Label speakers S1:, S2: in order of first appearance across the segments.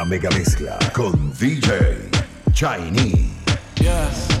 S1: La mega mezcla con DJ Chinese.
S2: Yes.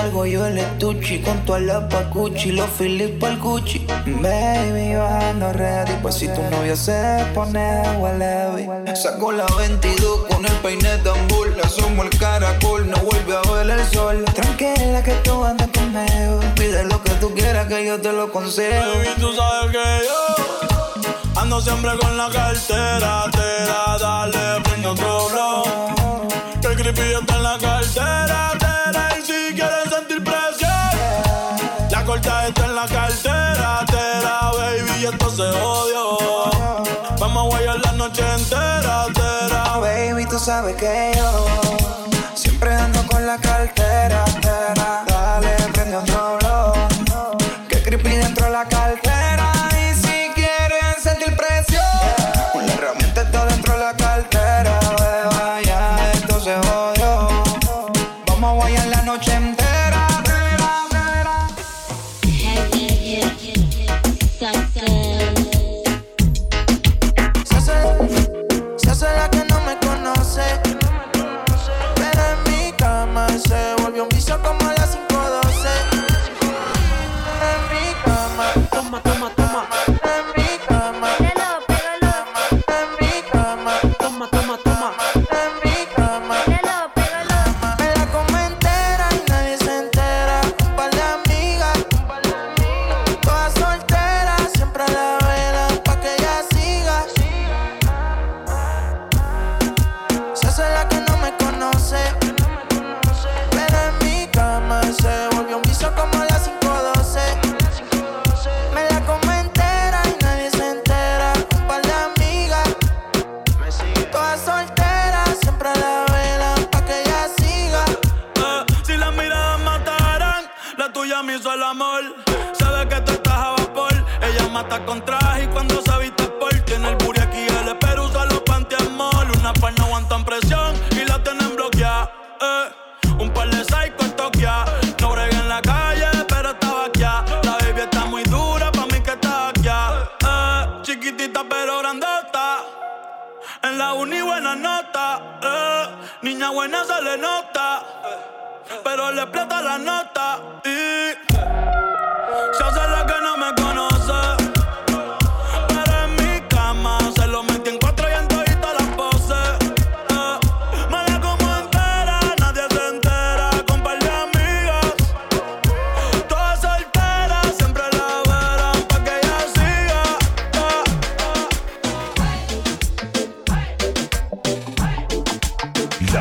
S3: la cargo yo el estuchi con toda la pacuchi, los Philip al Gucci. Baby, bajando ready, pues si tu novio se pone huele Saco la 22 con el peine tambor, le asomo el caracol, no vuelve a ver el sol. Tranquila que tú andas conmigo, pide lo que tú quieras que yo te lo concedo.
S2: Baby, tú sabes que yo ando siempre con la cartera, tera, dale, prende otro blow. Que el creepy está en la cartera, en la cartera, esto se odió. Vamos a guayar la noche entera, entera.
S3: Baby, tú sabes que yo siempre ando con la cartera,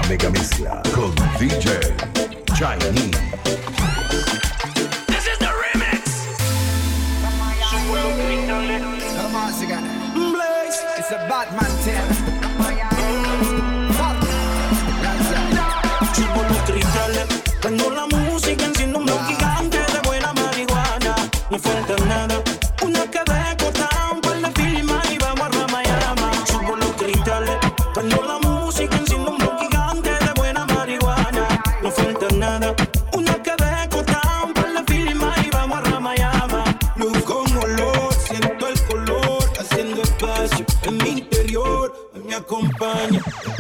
S1: mega mezcla con DJ Chinese.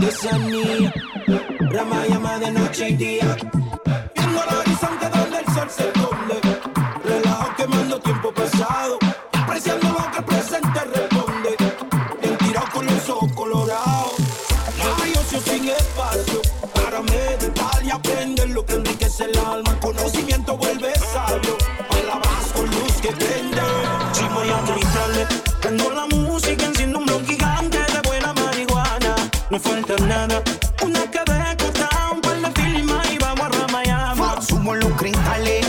S4: esa mía. Llama de noche y día.
S5: sumo los cristales.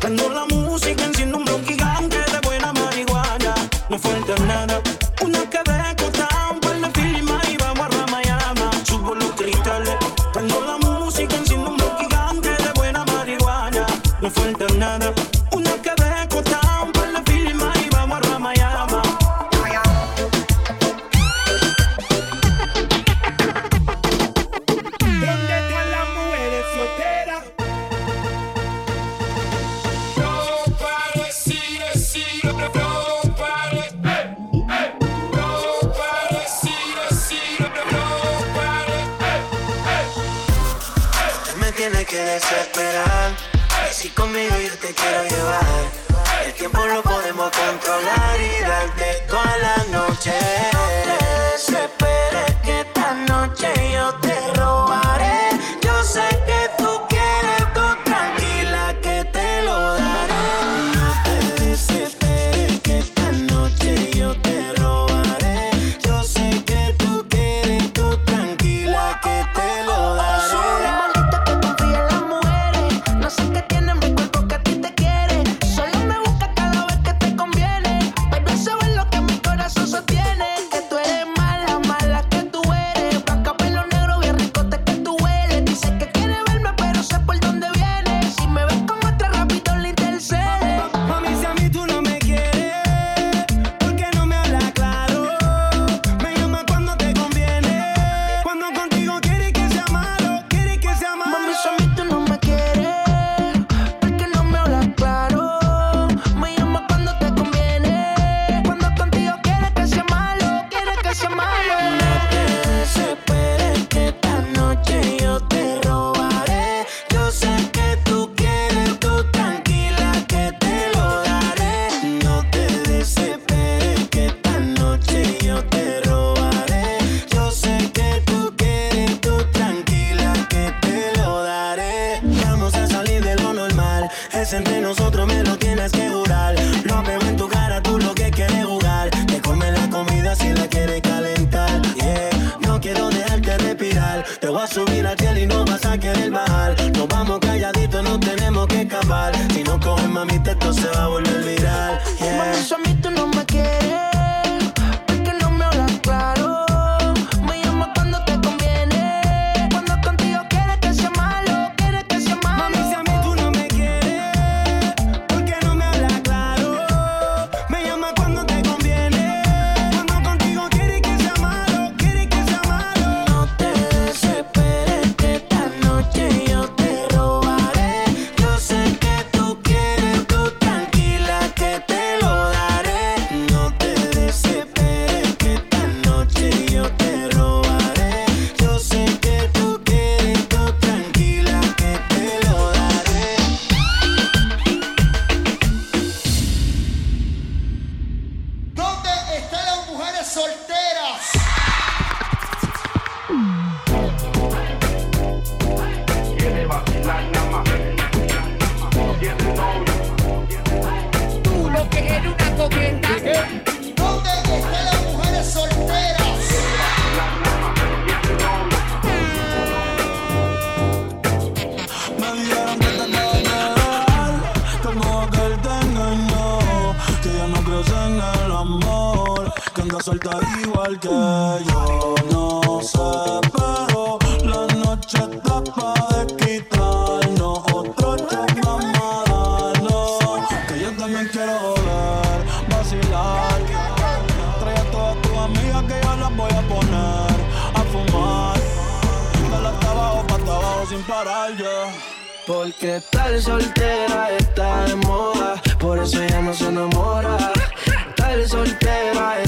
S5: Prendo la música,
S2: enciendo un blog gigante. que
S6: desesperar. Si conmigo yo te quiero llevar, el tiempo lo podemos controlar y darte toda la noche. No te desesperes que esta noche yo te robaré. Yo sé que
S2: suelta igual que yo. No sé, pero la noche está para quitarnos otro check mamá. Que yo también quiero volver, vacilar. Trae a todas tus amigas que yo las voy a poner a fumar. Dale hasta abajo, para abajo sin parar, ya.
S6: Porque tal soltera está de moda, por eso ella no se enamora. Tal soltera está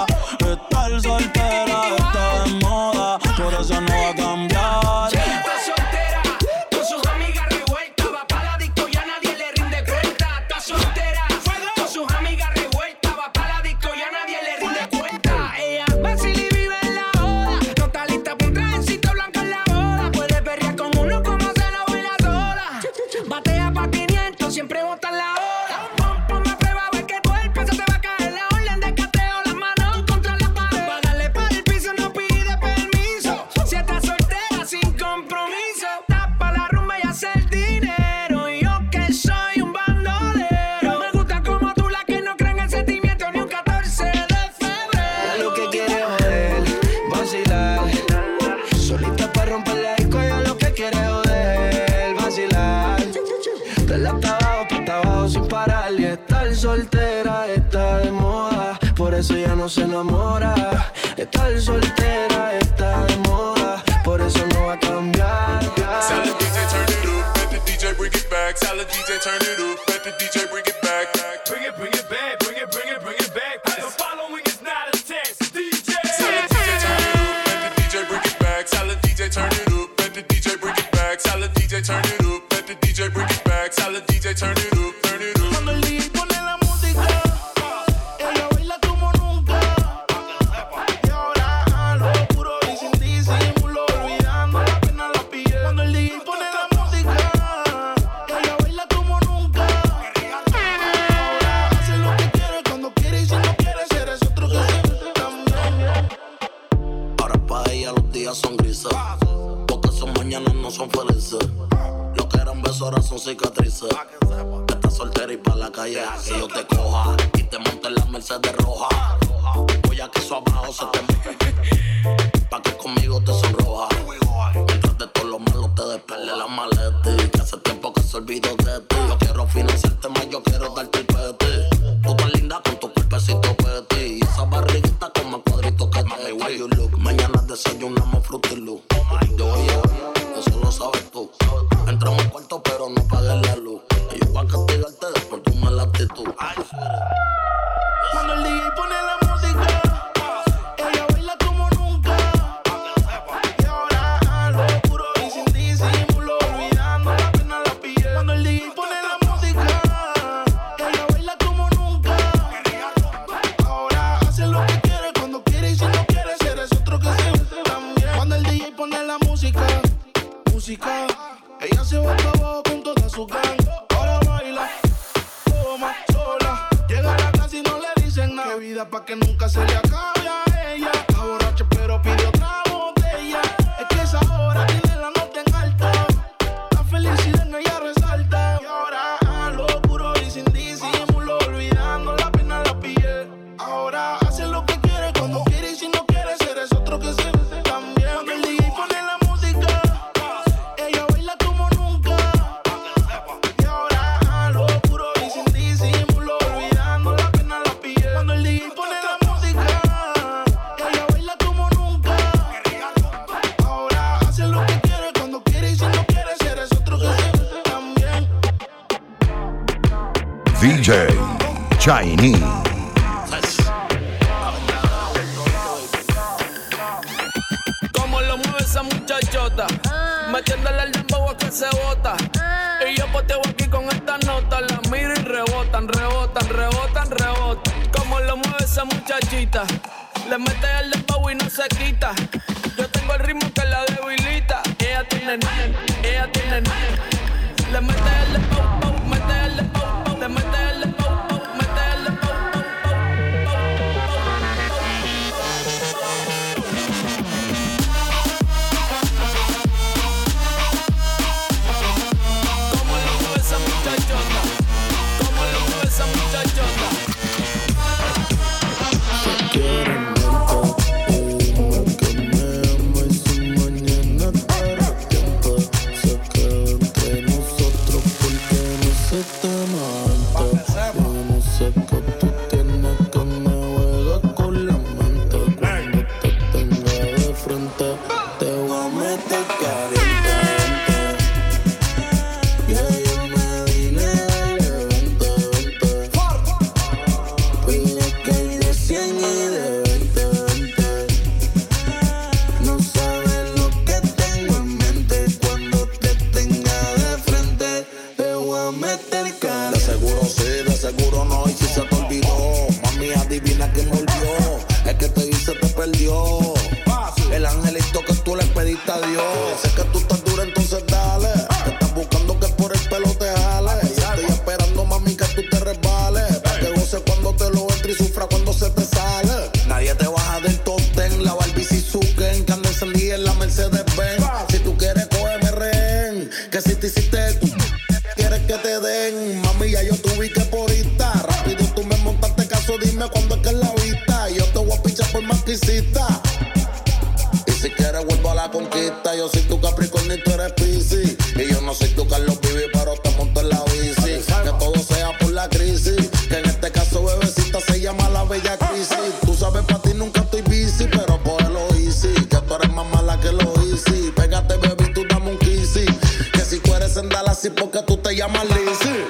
S7: se
S6: enamora. Estar soltera está de moda, por eso no va a cambiar.
S8: Salad DJ, turn it up, let the DJ bring it back. Salad DJ, turn it up, let the DJ bring it back.
S9: Bring it, bring it back, bring it, bring it, bring it back. The following is not a test, DJ.
S8: Salad DJ, turn it up, let the DJ bring it back. Salad DJ, turn it up, let the DJ bring it back. Salad DJ, turn it up, let the DJ bring it back. Salad DJ, turn it up.
S10: cicatrices. Estás soltera y pa' la calle, que yo te coja y te monte en la Mercedes roja. Voy a que eso abajo se te moje, pa' que conmigo te sonroja. Mientras de todo lo malo te despele la maleta, que hace tiempo que se olvidó de ti. Yo quiero financiarte más, yo quiero darte el pete. Tú tan linda con tu cuerpecito peti, y esa barriguita con más cuadritos que te Mañana desayunamos
S11: frutilú mete el dembow y no se quita.
S10: Yo tengo el ritmo que la debilita. Ella tiene ella tiene Le mete el dembow, mete el dembow, le mete el
S12: porque tú te llamas Lizzy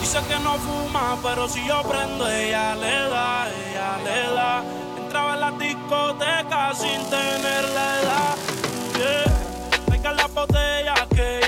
S13: Dice que no fuma, pero si yo prendo, ella le da, ella le da. Entraba en la discoteca sin tener la edad. Yeah. Traiga la botella que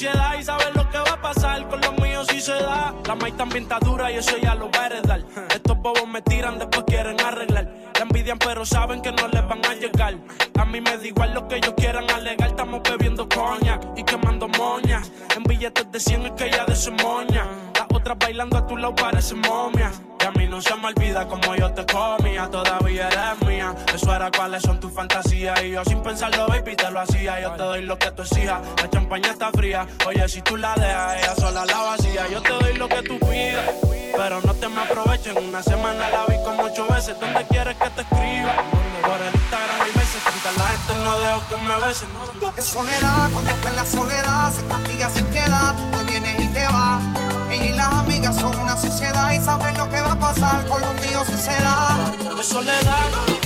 S5: sociedad y saben lo que va a pasar con los míos si se da.
S13: La maíz también está dura y eso ya lo va a heredar. Estos bobos me tiran, después quieren arreglar. La envidian, pero saben que no les van a llegar. A mí me da igual lo que ellos quieran alegar. Estamos bebiendo coña y quemando moñas. En billetes de 100 es que ella de su moña. Otras bailando a tu lado parecen momia. Y a mí no se me olvida como yo te comía. Todavía eres mía. Eso era cuáles son tus fantasías. Y yo sin pensarlo, baby, te lo hacía. Yo te doy lo que tú exijas. La champaña está fría. Oye, si tú la dejas, ella sola la vacía. Yo te doy lo que tú pidas. Pero no te me aprovechen. Una semana la vi como ocho veces. ¿Dónde quieres que te escriba? Por el Instagram hay veces. Frente la gente no dejo que me besen.
S5: En soledad, cuando está en la soledad, se castiga sin piedad. Son una sociedad y saben lo que va a pasar con los míos si se da.
S13: De soledad, cuando está en la soledad,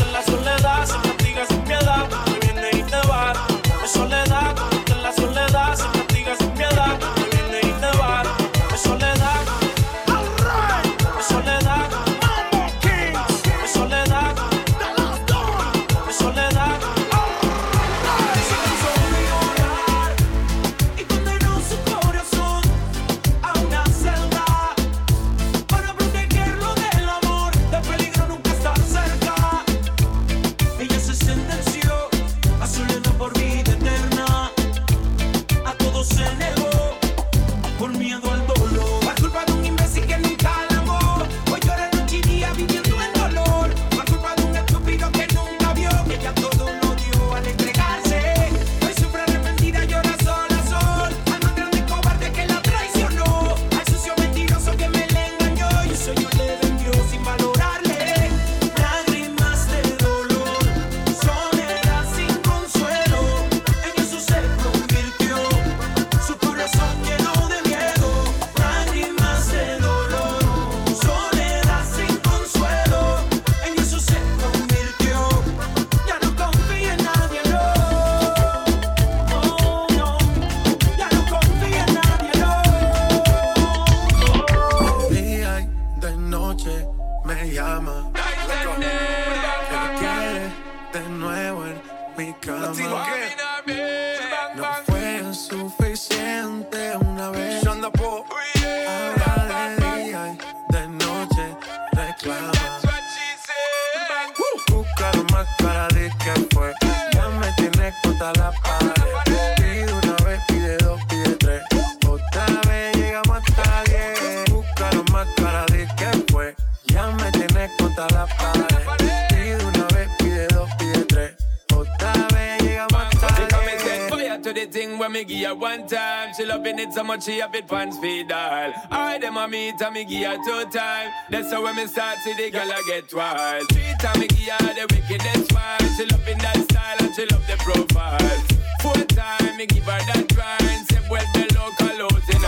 S14: me give her one time. She loving it so much she have it pants feed all. I them a meet and me give her two time. That's how when me start see the girl I get wild. Three time me give her the wickedest one. She loving that style and she love the profile. Four time me give her that grind. Say well the local out in